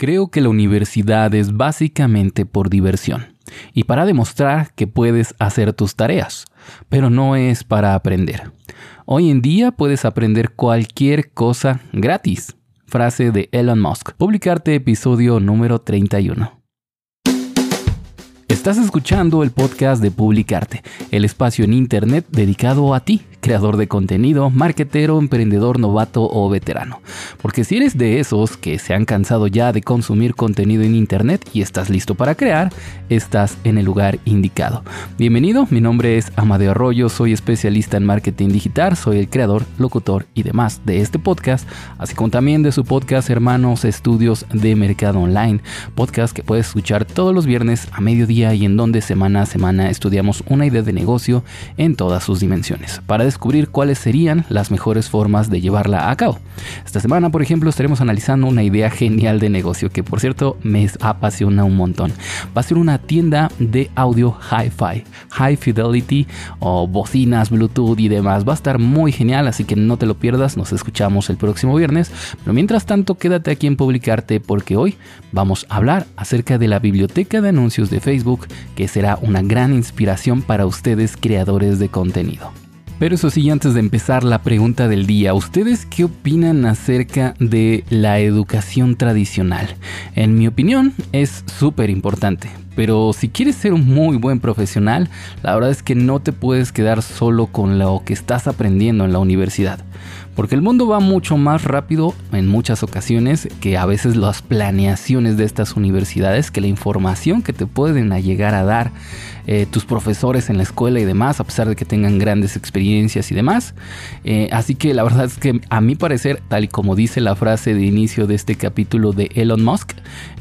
Creo que la universidad es básicamente por diversión y para demostrar que puedes hacer tus tareas, pero no es para aprender. Hoy en día puedes aprender cualquier cosa gratis. Frase de Elon Musk. Publicarte episodio número 31. Estás escuchando el podcast de Publicarte, el espacio en Internet dedicado a ti creador de contenido, marketero, emprendedor novato o veterano. Porque si eres de esos que se han cansado ya de consumir contenido en internet y estás listo para crear, estás en el lugar indicado. Bienvenido, mi nombre es Amadeo Arroyo, soy especialista en marketing digital, soy el creador, locutor y demás de este podcast, así como también de su podcast Hermanos Estudios de Mercado Online, podcast que puedes escuchar todos los viernes a mediodía y en donde semana a semana estudiamos una idea de negocio en todas sus dimensiones. Para descubrir cuáles serían las mejores formas de llevarla a cabo. Esta semana, por ejemplo, estaremos analizando una idea genial de negocio que, por cierto, me apasiona un montón. Va a ser una tienda de audio hi-fi, high fidelity o bocinas, Bluetooth y demás. Va a estar muy genial, así que no te lo pierdas. Nos escuchamos el próximo viernes. Pero mientras tanto, quédate aquí en Publicarte porque hoy vamos a hablar acerca de la biblioteca de anuncios de Facebook, que será una gran inspiración para ustedes creadores de contenido. Pero eso sí, antes de empezar la pregunta del día, ¿ustedes qué opinan acerca de la educación tradicional? En mi opinión, es súper importante. Pero si quieres ser un muy buen profesional, la verdad es que no te puedes quedar solo con lo que estás aprendiendo en la universidad. Porque el mundo va mucho más rápido en muchas ocasiones que a veces las planeaciones de estas universidades, que la información que te pueden llegar a dar eh, tus profesores en la escuela y demás, a pesar de que tengan grandes experiencias y demás. Eh, así que la verdad es que a mi parecer, tal y como dice la frase de inicio de este capítulo de Elon Musk,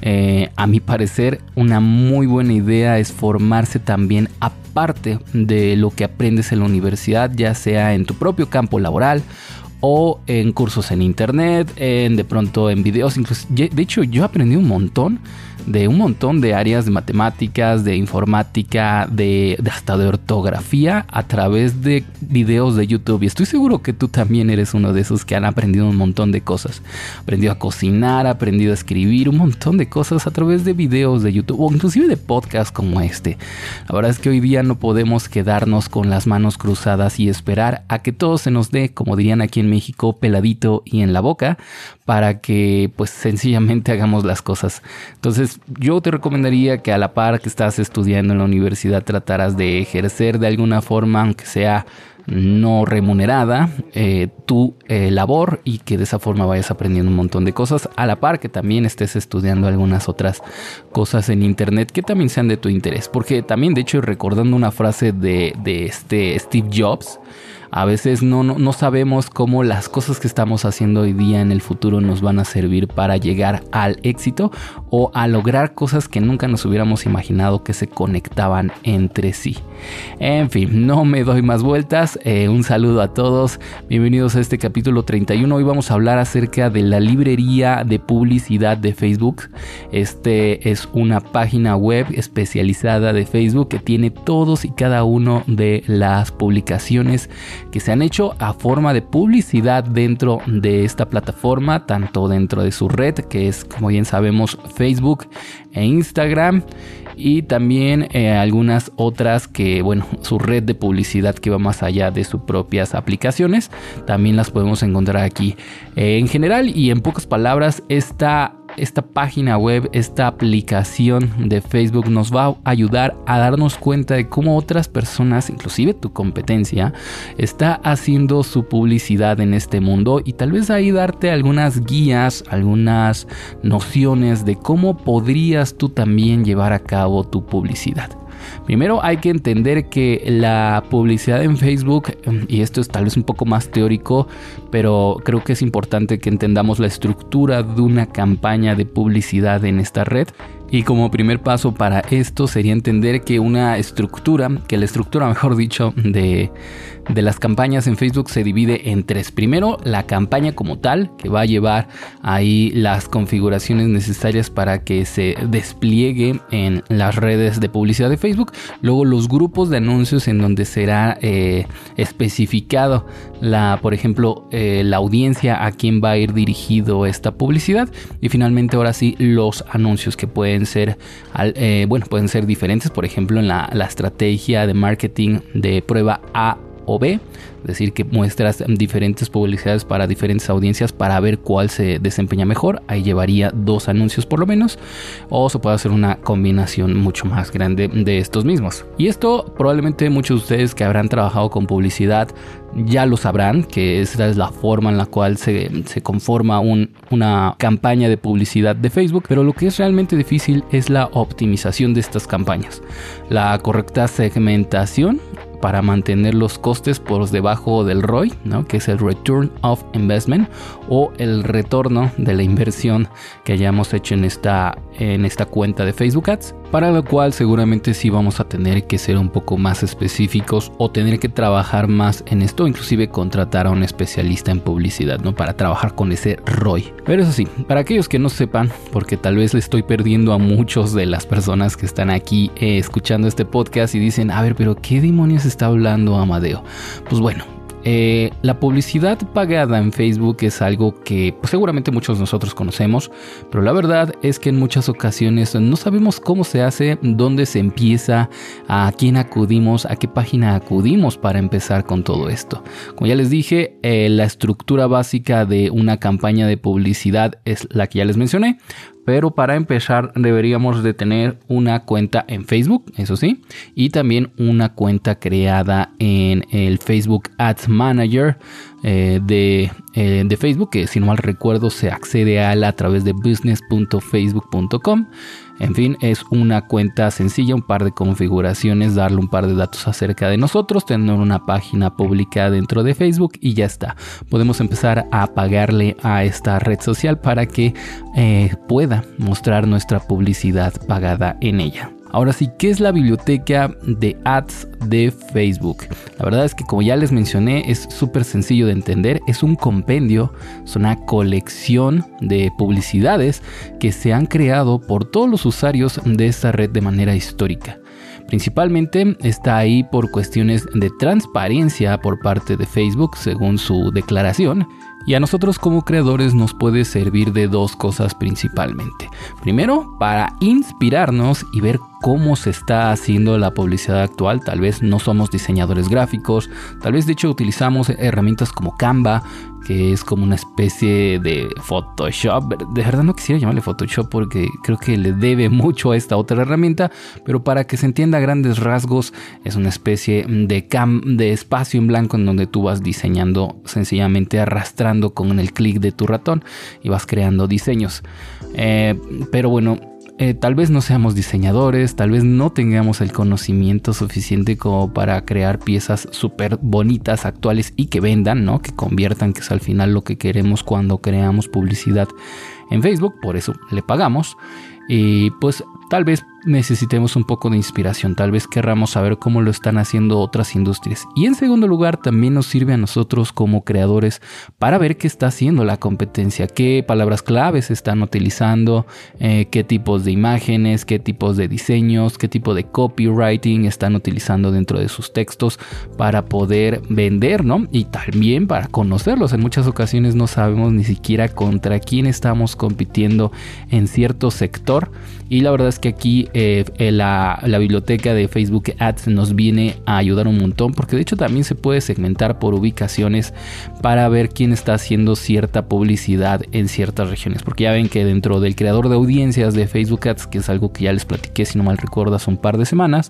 eh, a mi parecer una muy buena idea es formarse también aparte de lo que aprendes en la universidad, ya sea en tu propio campo laboral o en cursos en internet, en de pronto en videos, incluso de hecho yo aprendí un montón de un montón de áreas de matemáticas, de informática, de, hasta de ortografía a través de videos de YouTube. Y estoy seguro que tú también eres uno de esos que han aprendido un montón de cosas. Aprendido a cocinar, aprendido a escribir, un montón de cosas a través de videos de YouTube o inclusive de podcasts como este. La verdad es que hoy día no podemos quedarnos con las manos cruzadas y esperar a que todo se nos dé, como dirían aquí en México, peladito y en la boca, para que pues sencillamente hagamos las cosas. Entonces yo te recomendaría que a la par que estás estudiando en la universidad trataras de ejercer de alguna forma, aunque sea no remunerada, eh, tu eh, labor y que de esa forma vayas aprendiendo un montón de cosas, a la par que también estés estudiando algunas otras cosas en internet que también sean de tu interés. Porque también, de hecho, recordando una frase de, de este Steve Jobs, a veces no, no, sabemos cómo las cosas que estamos haciendo hoy día en el futuro nos van a servir para llegar al éxito o a lograr cosas que nunca nos hubiéramos imaginado que se conectaban entre sí. En fin, no me doy más vueltas. Eh, un saludo a todos. Bienvenidos a este capítulo 31. Hoy vamos a hablar acerca de la librería de publicidad de Facebook. Este es una página web especializada de Facebook que tiene todos y cada uno de las publicaciones que se han hecho a forma de publicidad dentro de esta plataforma, tanto dentro de su red, que es como bien sabemos Facebook e Instagram, y también eh, algunas otras que, bueno, su red de publicidad que va más allá de sus propias aplicaciones, también las podemos encontrar aquí. Eh, en general y en pocas palabras, esta esta página web, esta aplicación de Facebook nos va a ayudar a darnos cuenta de cómo otras personas, inclusive tu competencia, está haciendo su publicidad en este mundo y tal vez ahí darte algunas guías, algunas nociones de cómo podrías tú también llevar a cabo tu publicidad. Primero hay que entender que la publicidad en Facebook, y esto es tal vez un poco más teórico, pero creo que es importante que entendamos la estructura de una campaña de publicidad en esta red. Y como primer paso para esto sería entender que una estructura, que la estructura mejor dicho de, de las campañas en Facebook se divide en tres. Primero, la campaña como tal, que va a llevar ahí las configuraciones necesarias para que se despliegue en las redes de publicidad de Facebook. Luego, los grupos de anuncios en donde será eh, especificado la, por ejemplo, eh, la audiencia a quién va a ir dirigido esta publicidad. Y finalmente, ahora sí, los anuncios que pueden ser, eh, bueno, pueden ser diferentes. Por ejemplo, en la, la estrategia de marketing de prueba A o B, es decir, que muestras diferentes publicidades para diferentes audiencias para ver cuál se desempeña mejor. Ahí llevaría dos anuncios por lo menos, o se puede hacer una combinación mucho más grande de estos mismos. Y esto probablemente muchos de ustedes que habrán trabajado con publicidad ya lo sabrán, que esa es la forma en la cual se, conforma una campaña de publicidad de Facebook, pero lo que es realmente difícil es la optimización de estas campañas, la correcta segmentación para mantener los costes por debajo del ROI, ¿no? que es el Return of Investment o el retorno de la inversión que hayamos hecho en esta, en esta cuenta de Facebook Ads, para lo cual seguramente sí vamos a tener que ser un poco más específicos o tener que trabajar más en esto, inclusive contratar a un especialista en publicidad, ¿no? Para trabajar con ese ROI. Pero eso sí, para aquellos que no sepan, porque tal vez le estoy perdiendo a muchos de las personas que están aquí eh, escuchando este podcast y dicen, a ver, pero ¿qué demonios está hablando Amadeo? Pues bueno, eh, la publicidad pagada en Facebook es algo que pues, seguramente muchos de nosotros conocemos, pero la verdad es que en muchas ocasiones no sabemos cómo se hace, dónde se empieza, a quién acudimos, a qué página acudimos para empezar con todo esto. Como ya les dije, eh, la estructura básica de una campaña de publicidad es la que ya les mencioné. Pero para empezar deberíamos de tener una cuenta en Facebook, eso sí, y también una cuenta creada en el Facebook Ads Manager eh, de, eh, de, Facebook, que si no mal recuerdo se accede a él a través de business.facebook.com. En fin, es una cuenta sencilla, un par de configuraciones, darle un par de datos acerca de nosotros, tener una página pública dentro de Facebook y ya está. Podemos empezar a pagarle a esta red social para que eh, pueda mostrar nuestra publicidad pagada en ella. Ahora sí, ¿qué es la biblioteca de ads de Facebook? La verdad es que como ya les mencioné, es súper sencillo de entender. Es un compendio, es una colección de publicidades que se han creado por todos los usuarios de esta red de manera histórica. Principalmente está ahí por cuestiones de transparencia por parte de Facebook, según su declaración, y a nosotros como creadores nos puede servir de dos cosas principalmente. Primero, para inspirarnos y ver cómo se está haciendo la publicidad actual. Tal vez no somos diseñadores gráficos, tal vez de hecho utilizamos herramientas como Canva, que es como una especie de Photoshop. De verdad no quisiera llamarle Photoshop porque creo que le debe mucho a esta otra herramienta, pero para que se entienda a grandes rasgos es una especie de, cam de espacio en blanco en donde tú vas diseñando sencillamente arrastrando con el clic de tu ratón y vas creando diseños. Eh, pero bueno, eh, tal vez no seamos diseñadores, tal vez no tengamos el conocimiento suficiente como para crear piezas súper bonitas, actuales y que vendan, ¿no? Que conviertan, que es al final lo que queremos cuando creamos publicidad en Facebook, por eso le pagamos. Y pues tal vez necesitemos un poco de inspiración, tal vez querramos saber cómo lo están haciendo otras industrias. Y en segundo lugar, también nos sirve a nosotros como creadores para ver qué está haciendo la competencia, qué palabras claves están utilizando, eh, qué tipos de imágenes, qué tipos de diseños, qué tipo de copywriting están utilizando dentro de sus textos para poder vender, ¿no? Y también para conocerlos. En muchas ocasiones no sabemos ni siquiera contra quién estamos compitiendo en cierto sector. Y la verdad es que aquí eh, eh, la, biblioteca de Facebook Ads nos viene a ayudar un montón porque de hecho también se puede segmentar por ubicaciones para ver quién está haciendo cierta publicidad en ciertas regiones. Porque ya ven que dentro del creador de audiencias de Facebook Ads que es algo que ya les platiqué si no mal recuerdo hace un par de semanas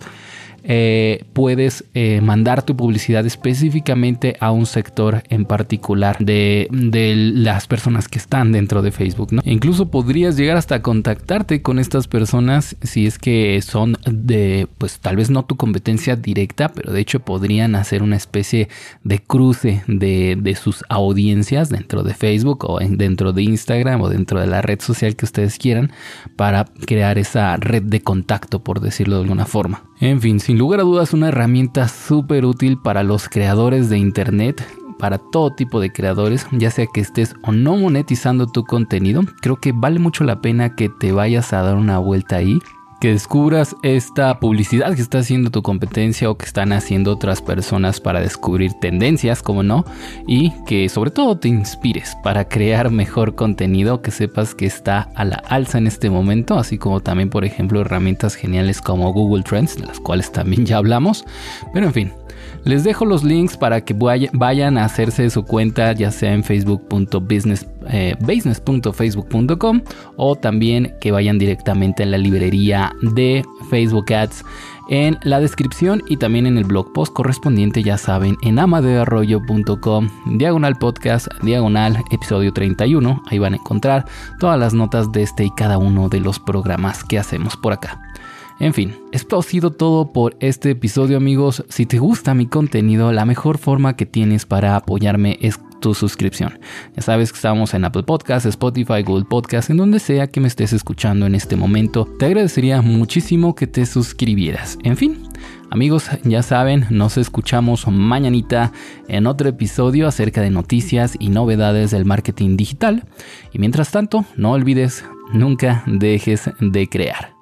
eh, puedes eh, mandar tu publicidad específicamente a un sector en particular de, las personas que están dentro de Facebook. ¿no? incluso podrías llegar hasta contactarte con estas personas si es que son de, pues tal vez no tu competencia directa, pero de hecho podrían hacer una especie de cruce de, de sus audiencias dentro de Facebook o dentro de Instagram o dentro de la red social que ustedes quieran para crear esa red de contacto, por decirlo de alguna forma. En fin, sin lugar a dudas una herramienta súper útil para los creadores de Internet para todo tipo de creadores, ya sea que estés o no monetizando tu contenido, creo que vale mucho la pena que te vayas a dar una vuelta ahí que descubras esta publicidad que está haciendo tu competencia o que están haciendo otras personas para descubrir tendencias, como no, y que sobre todo te inspires para crear mejor contenido que sepas que está a la alza en este momento, así como también por ejemplo herramientas geniales como Google Trends, de las cuales también ya hablamos, pero en fin, les dejo los links para que vayan a hacerse su cuenta, ya sea en facebook.business.facebook.com eh, o también que vayan directamente a la librería de Facebook Ads en la descripción y también en el blog post correspondiente, ya saben, en amadearroyo.com, diagonal podcast, diagonal episodio 31. Ahí van a encontrar todas las notas de este y cada uno de los programas que hacemos por acá. En fin, esto ha sido todo por este episodio amigos. Si te gusta mi contenido, la mejor forma que tienes para apoyarme es tu suscripción. Ya sabes que estamos en Apple Podcasts, Spotify, Google Podcasts, en donde sea que me estés escuchando en este momento. Te agradecería muchísimo que te suscribieras. En fin, Amigos, ya saben, nos escuchamos mañanita en otro episodio acerca de noticias y novedades del marketing digital. Y mientras tanto, no olvides, nunca dejes de crear.